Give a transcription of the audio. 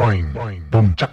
boing, boing, boom, chuck,